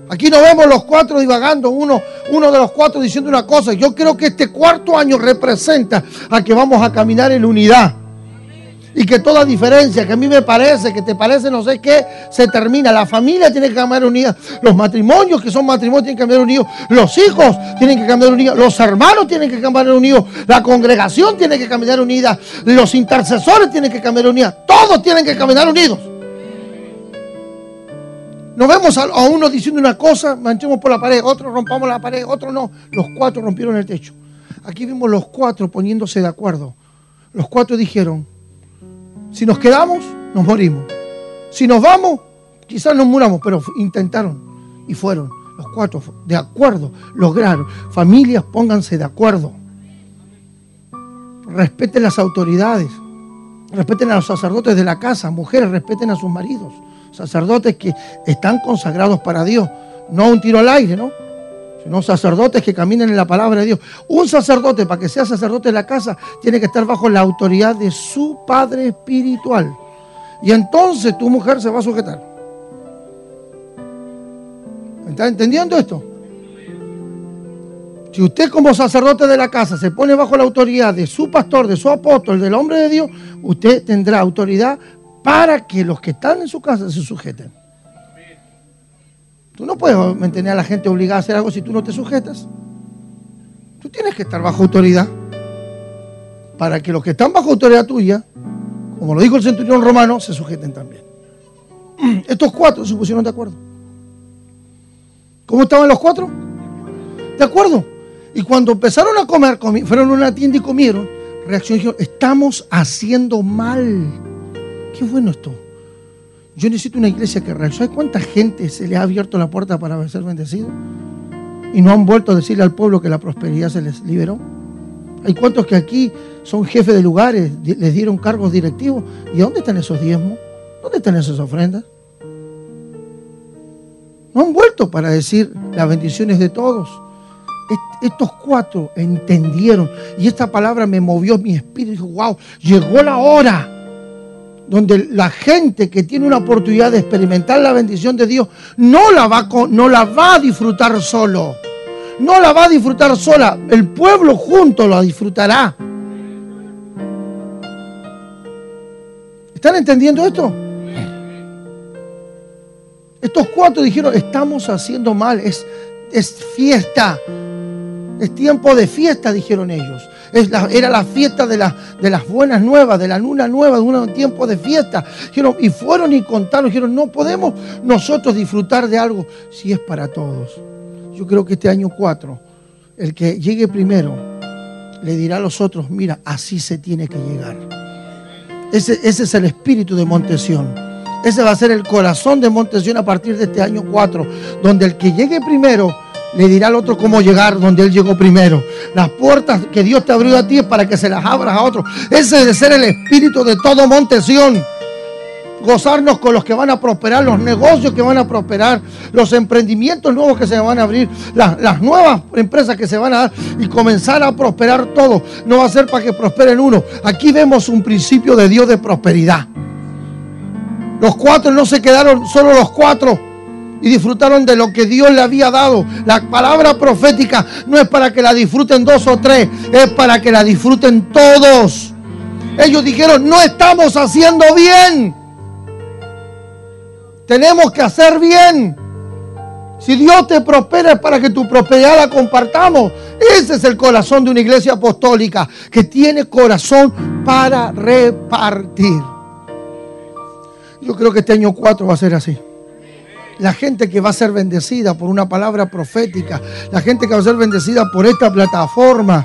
Aquí no vemos los cuatro divagando, uno, uno de los cuatro diciendo una cosa. Yo creo que este cuarto año representa a que vamos a caminar en unidad y que toda diferencia que a mí me parece, que te parece no sé qué, se termina. La familia tiene que cambiar unida. Los matrimonios que son matrimonios tienen que cambiar unidos. Los hijos tienen que cambiar unidos. Los hermanos tienen que cambiar unidos. La congregación tiene que caminar unida. Los intercesores tienen que cambiar unidos. Todos tienen que caminar unidos. No vemos a, uno diciendo una cosa, manchemos por la pared, otro rompamos la pared, otro no. Los cuatro rompieron el techo. Aquí vimos los cuatro poniéndose de acuerdo. Los cuatro dijeron, si nos quedamos, nos morimos. Si nos vamos, quizás nos muramos, pero intentaron y fueron. Los cuatro de acuerdo, lograron. Familias, pónganse de acuerdo. Respeten las autoridades. Respeten a los sacerdotes de la casa. Mujeres, respeten a sus maridos. Sacerdotes que están consagrados para Dios. No un tiro al aire, ¿no? No sacerdotes que caminen en la palabra de Dios. Un sacerdote, para que sea sacerdote de la casa, tiene que estar bajo la autoridad de su padre espiritual. Y entonces tu mujer se va a sujetar. ¿Está entendiendo esto? Si usted como sacerdote de la casa se pone bajo la autoridad de su pastor, de su apóstol, del hombre de Dios, usted tendrá autoridad para que los que están en su casa se sujeten. Tú no puedes mantener a la gente obligada a hacer algo si tú no te sujetas. Tú tienes que estar bajo autoridad para que los que están bajo autoridad tuya, como lo dijo el centurión romano, se sujeten también. Estos cuatro se pusieron de acuerdo. ¿Cómo estaban los cuatro? De acuerdo. Y cuando empezaron a comer, fueron a una tienda y comieron, reaccionaron, estamos haciendo mal. Qué bueno esto. Yo necesito una iglesia que reaccione. ¿Sabes cuánta gente se le ha abierto la puerta para ser bendecido? y no han vuelto a decirle al pueblo que la prosperidad se les liberó. Hay cuantos que aquí son jefes de lugares, les dieron cargos directivos. ¿Y dónde están esos diezmos? ¿Dónde están esas ofrendas? No han vuelto para decir las bendiciones de todos. Estos cuatro entendieron y esta palabra me movió mi espíritu. Dijo, wow, llegó la hora donde la gente que tiene una oportunidad de experimentar la bendición de Dios no la va, no la va a disfrutar solo. No la va a disfrutar sola. El pueblo junto la disfrutará. ¿Están entendiendo esto? Estos cuatro dijeron, estamos haciendo mal, es, es fiesta. Es tiempo de fiesta, dijeron ellos era la fiesta de, de, las buenas nuevas, de la luna nueva, de un tiempo de fiesta. y fueron y contaron, dijeron, no podemos nosotros disfrutar de algo si es para todos. Yo creo que este año 4, el que llegue primero, le dirá a los otros, mira, así se tiene que llegar. Ese, ese es el espíritu de Montesión. Ese va a ser el corazón de Montesión a partir de este año 4, donde el que llegue primero le dirá al otro cómo llegar donde él llegó primero. Las puertas que Dios te abrió a ti es para que se las abras a otro. Ese debe ser el espíritu de todo Montesión. Gozarnos con los que van a prosperar, los negocios que van a prosperar, los emprendimientos nuevos que se van a abrir, las, las nuevas empresas que se van a dar y comenzar a prosperar todo. No va a ser para que prosperen uno. Aquí vemos un principio de Dios de prosperidad. Los cuatro no se quedaron solo los cuatro y disfrutaron de lo que Dios le había dado. La palabra profética no es para que la disfruten dos o tres, es para que la disfruten todos. Ellos dijeron, no estamos haciendo bien. Tenemos que hacer bien. Si Dios te prospera es para que tu prosperidad la compartamos. Ese es el corazón de una iglesia apostólica que tiene corazón para repartir. Yo creo que este año 4 va a ser así la gente que va a ser bendecida por una palabra profética, la gente que va a ser bendecida por esta plataforma,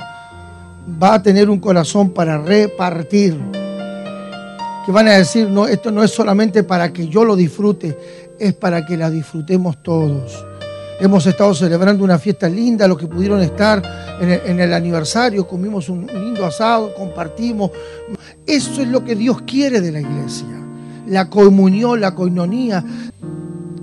va a tener un corazón para repartir. Que van a decir, no, esto no es solamente para que yo lo disfrute, es para que la disfrutemos todos. Hemos estado celebrando una fiesta linda, los que pudieron estar en el, aniversario, comimos un lindo asado, compartimos. Eso es lo que Dios quiere de la iglesia. La comunión, la coinonía.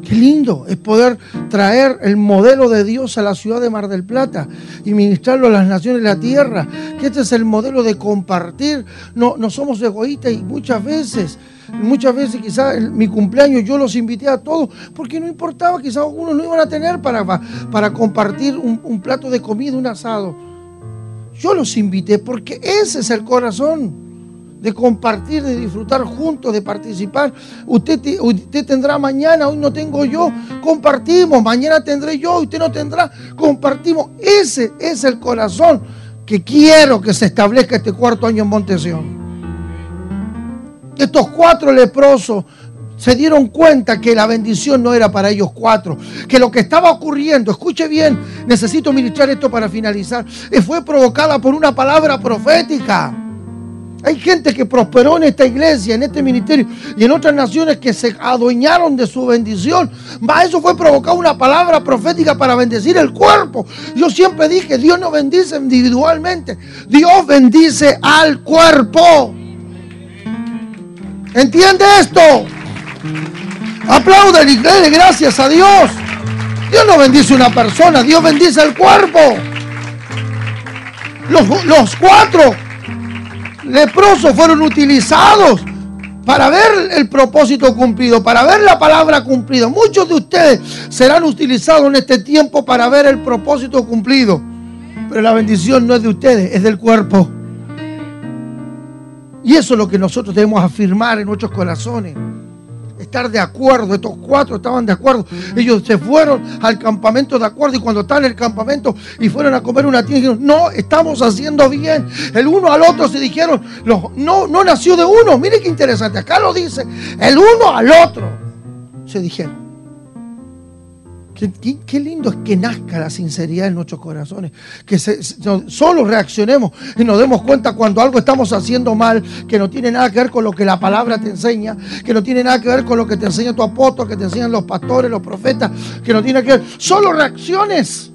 Qué lindo es poder traer el modelo de Dios a la ciudad de Mar del Plata y ministrarlo a las naciones de la tierra. Que este es el modelo de compartir. No, no somos egoístas y muchas veces, muchas veces quizás mi cumpleaños yo los invité a todos porque no importaba, quizás algunos no iban a tener para, para compartir un, un plato de comida, un asado. Yo los invité porque ese es el corazón de compartir, de disfrutar juntos, de participar. Usted, usted tendrá mañana, hoy no tengo yo, compartimos, mañana tendré yo, usted no tendrá, compartimos. Ese es el corazón que quiero que se establezca este cuarto año en Montesión. Estos cuatro leprosos se dieron cuenta que la bendición no era para ellos cuatro, que lo que estaba ocurriendo, escuche bien, necesito ministrar esto para finalizar, fue provocada por una palabra profética. Hay gente que prosperó en esta iglesia, en este ministerio y en otras naciones que se adueñaron de su bendición. Eso fue provocado una palabra profética para bendecir el cuerpo. Yo siempre dije, Dios no bendice individualmente, Dios bendice al cuerpo. ¿Entiende esto? Aplauden y denle gracias a Dios. Dios no bendice una persona, Dios bendice el cuerpo. Los cuatro leprosos fueron utilizados para ver el propósito cumplido, para ver la palabra cumplida. Muchos de ustedes serán utilizados en este tiempo para ver el propósito cumplido. Pero la bendición no es de ustedes, es del cuerpo. Y eso es lo que nosotros debemos afirmar en nuestros corazones estar de acuerdo. Estos cuatro estaban de acuerdo. Ellos se fueron al campamento de acuerdo y cuando están en el campamento y fueron a comer una tienda, dijeron, no, estamos haciendo bien. El uno al otro se dijeron, no, no nació de uno. Mire qué interesante. Acá lo dice, el uno al otro se dijeron. Qué, lindo es que nazca la sinceridad en nuestros corazones. Que solo reaccionemos y nos demos cuenta cuando algo estamos haciendo mal, que no tiene nada que ver con lo que la palabra te enseña, que no tiene nada que ver con lo que te enseña tu apóstol, que te enseñan los pastores, los profetas, que no tiene que ver. Solo reacciones.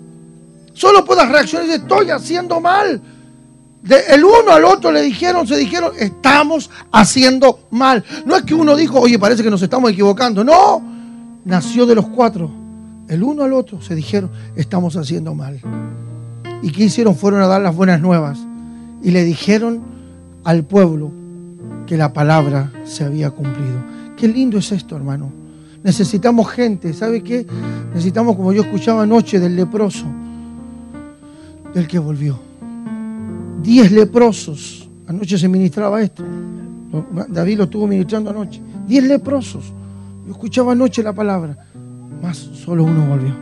Solo puedas reaccionar y estoy haciendo mal. El uno al otro le dijeron, se dijeron, estamos haciendo mal. No es que uno dijo, oye, parece que nos estamos equivocando. No, nació de los cuatro. El uno al otro se dijeron, estamos haciendo mal. ¿Y qué hicieron? Fueron a dar las buenas nuevas. Y le dijeron al pueblo que la palabra se había cumplido. Qué lindo es esto, hermano. Necesitamos gente, ¿sabe qué? Necesitamos, como yo escuchaba anoche, del leproso, del que volvió. Diez leprosos. Anoche se ministraba esto. David lo estuvo ministrando anoche. Diez leprosos. Yo escuchaba anoche la palabra. Más solo uno volvió.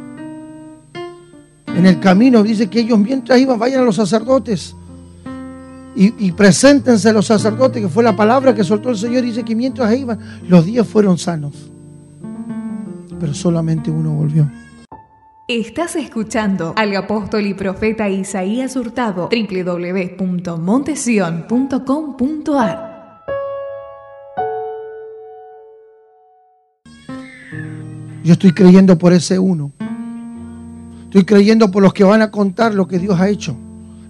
En el camino dice que ellos mientras iban, vayan a los sacerdotes y, preséntense a los sacerdotes, que fue la palabra que soltó el Señor. Dice que mientras iban, los días fueron sanos. Pero solamente uno volvió. Estás escuchando al apóstol y profeta Isaías Hurtado, www.montesion.com.ar. Yo estoy creyendo por ese uno. Estoy creyendo por los que van a contar lo que Dios ha hecho.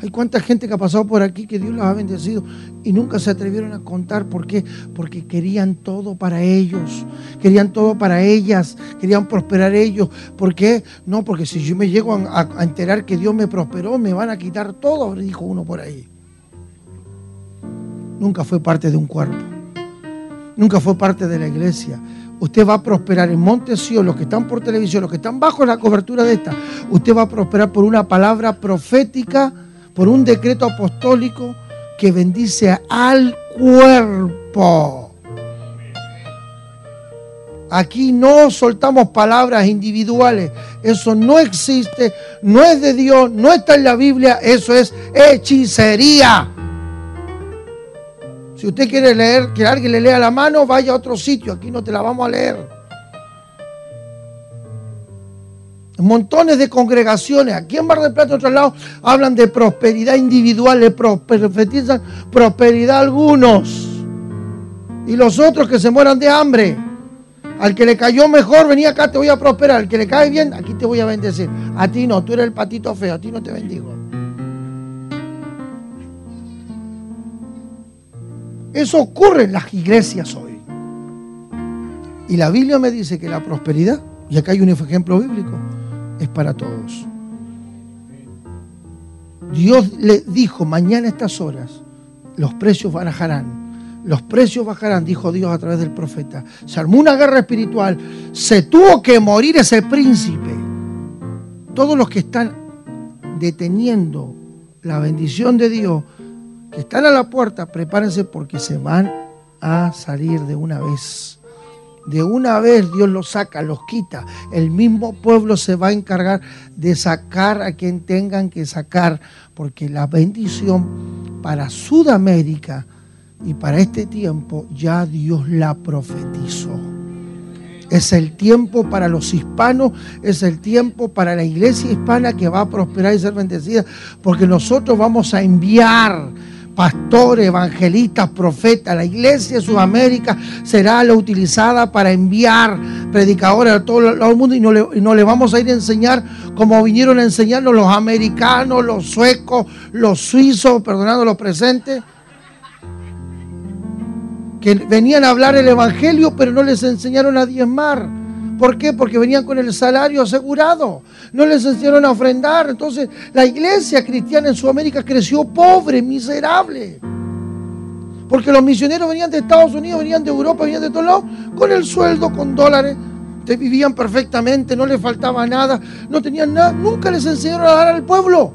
Hay cuánta gente que ha pasado por aquí que Dios los ha bendecido y nunca se atrevieron a contar. ¿Por qué? Porque querían todo para ellos, querían todo para ellas, querían prosperar ellos. ¿Por qué? No, porque si yo me llego a, enterar que Dios me prosperó, me van a quitar todo, dijo uno por ahí. Nunca fue parte de un cuerpo, nunca fue parte de la iglesia usted va a prosperar en Montesio, los que están por televisión, los que están bajo la cobertura de esta, usted va a prosperar por una palabra profética por un decreto apostólico que bendice al cuerpo. Aquí no soltamos palabras individuales. Eso no existe, no es de Dios, no está en la Biblia, eso es hechicería. Si usted quiere leer, que alguien le lea la mano, vaya a otro sitio, aquí no te la vamos a leer. montones de congregaciones, aquí en Bar del Plata, en otros lados, hablan de prosperidad individual, le profetizan prosperidad a algunos. Y los otros que se mueran de hambre. Al que le cayó mejor, venía acá, te voy a prosperar. Al que le cae bien, aquí te voy a bendecir. A ti no, tú eres el patito feo, a ti no te bendigo. Eso ocurre en las iglesias hoy. Y la Biblia me dice que la prosperidad, y acá hay un ejemplo bíblico, es para todos. Dios le dijo, mañana a estas horas, los precios bajarán. Los precios bajarán, dijo Dios a través del profeta. Se armó una guerra espiritual. Se tuvo que morir ese príncipe. Todos los que están deteniendo la bendición de Dios, que están a la puerta, prepárense porque se van a salir de una vez. De una vez Dios los saca, los quita. El mismo pueblo se va a encargar de sacar a quien tengan que sacar, porque la bendición para Sudamérica y para este tiempo ya Dios la profetizó. Es el tiempo para los hispanos, es el tiempo para la iglesia hispana que va a prosperar y ser bendecida, porque nosotros vamos a enviar pastores, evangelistas, profetas. La iglesia de Sudamérica será la utilizada para enviar predicadores a todo el mundo y no, le, y no le vamos a ir a enseñar como vinieron a enseñarnos los americanos, los suecos, los suizos, perdonando los presentes que venían a hablar el Evangelio, pero no les enseñaron a diezmar. ¿Por qué? Porque venían con el salario asegurado. No les enseñaron a ofrendar. Entonces la iglesia cristiana en Sudamérica creció pobre, miserable. Porque los misioneros venían de Estados Unidos, venían de Europa, venían de todos lados, con el sueldo, con dólares. Te vivían perfectamente, no les faltaba nada, no tenían nada. Nunca les enseñaron a dar al pueblo.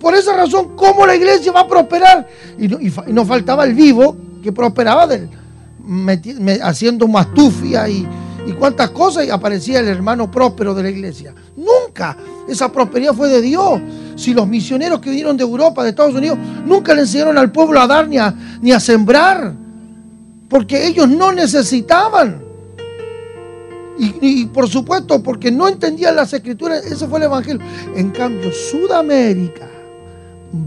Por esa razón, ¿cómo la iglesia va a prosperar? Y, no, faltaba el vivo que prosperaba del, haciendo mastufia y, y cuántas cosas y aparecía el hermano próspero de la iglesia. Nunca esa prosperidad fue de Dios. Si los misioneros que vinieron de Europa, de Estados Unidos, nunca le enseñaron al pueblo a dar ni a, sembrar, porque ellos no necesitaban. Y, y, por supuesto, porque no entendían las escrituras, ese fue el Evangelio. En cambio, Sudamérica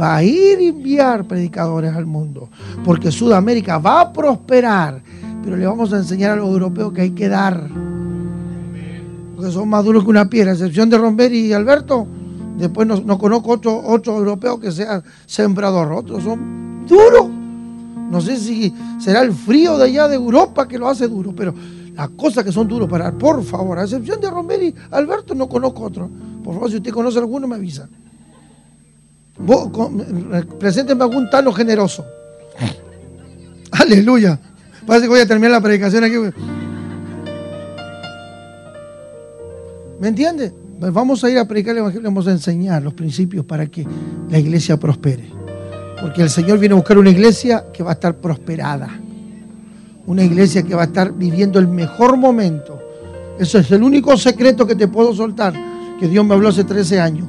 va a ir a enviar predicadores al mundo, porque Sudamérica va a prosperar pero le vamos a enseñar a los europeos que hay que dar. Porque son más duros que una piedra, a excepción de Romber y Alberto, Después no, conozco otro, otro europeo que sea sembrador. Otros son duros. No sé si será el frío de allá de Europa que lo hace duro, pero las cosas que son duros para, por favor, a excepción de Romero Alberto, no conozco otro. Por favor, si usted conoce alguno, me avisa. presénteme algún tano generoso. Aleluya. Parece que voy a terminar la predicación aquí. ¿Me entiende? Pues vamos a ir a predicar el Evangelio, vamos a enseñar los principios para que la iglesia prospere. Porque el Señor viene a buscar una iglesia que va a estar prosperada. Una iglesia que va a estar viviendo el mejor momento. Eso es el único secreto que te puedo soltar, que Dios me habló hace 13 años.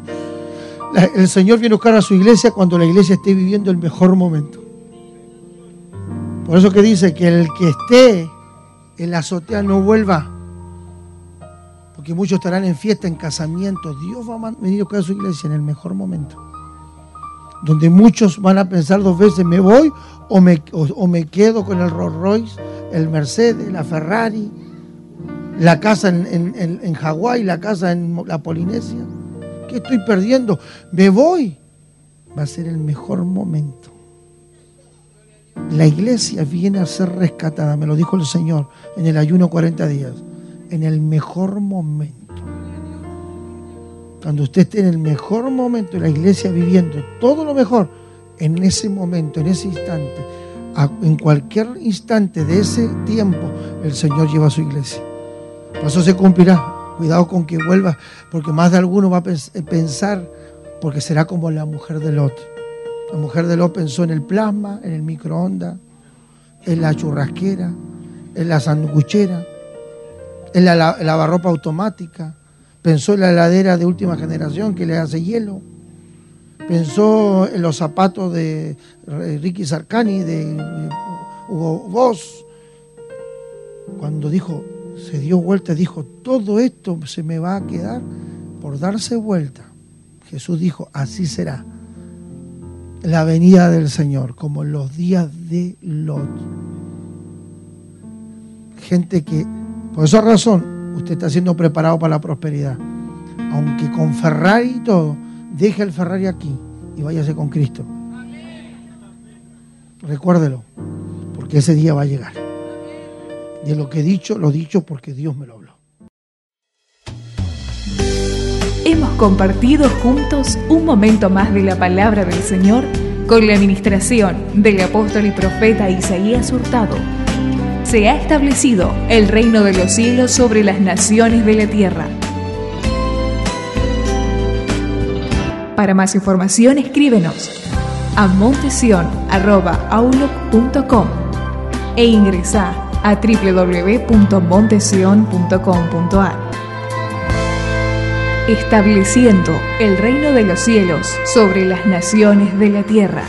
El Señor viene a buscar a su iglesia cuando la iglesia esté viviendo el mejor momento. Por eso que dice que el que esté en la azotea no vuelva porque muchos estarán en fiesta, en casamiento. Dios va a venir a su iglesia en el mejor momento. Donde muchos van a pensar dos veces, ¿me voy o me, quedo con el Rolls Royce, el Mercedes, la Ferrari, la casa en, en Hawái, la casa en la Polinesia? ¿Qué estoy perdiendo? ¿Me voy? Va a ser el mejor momento. La iglesia viene a ser rescatada, me lo dijo el Señor en el ayuno 40 días en el mejor momento. Cuando usted esté en el mejor momento la iglesia viviendo todo lo mejor, en ese momento, en ese instante, en cualquier instante de ese tiempo, el Señor lleva a su iglesia. Por eso se cumplirá. Cuidado con que vuelva, porque más de alguno va a pensar, porque será como la mujer de Lot. La mujer de Lot pensó en el plasma, en el microondas, en la churrasquera, en la sanduchera en la, lavarropa automática, pensó en la heladera de última generación que le hace hielo, pensó en los zapatos de Ricky Sarcani, de Hugo Boss, cuando dijo, se dio vuelta, dijo, todo esto se me va a quedar por darse vuelta. Jesús dijo, así será la venida del Señor, como en los días de Lot. Gente que por esa razón, usted está siendo preparado para la prosperidad. Aunque con Ferrari y todo, deje el Ferrari aquí y váyase con Cristo. Recuérdelo, porque ese día va a llegar. De lo que he dicho, lo he dicho porque Dios me lo habló. Hemos compartido juntos un momento más de la palabra del Señor con la administración del apóstol y profeta Isaías Hurtado se ha establecido el reino de los cielos sobre las naciones de la tierra. Para más información escríbenos a montesion.auloc.com e ingresa a www.montesion.com.ar estableciendo el reino de los cielos sobre las naciones de la tierra.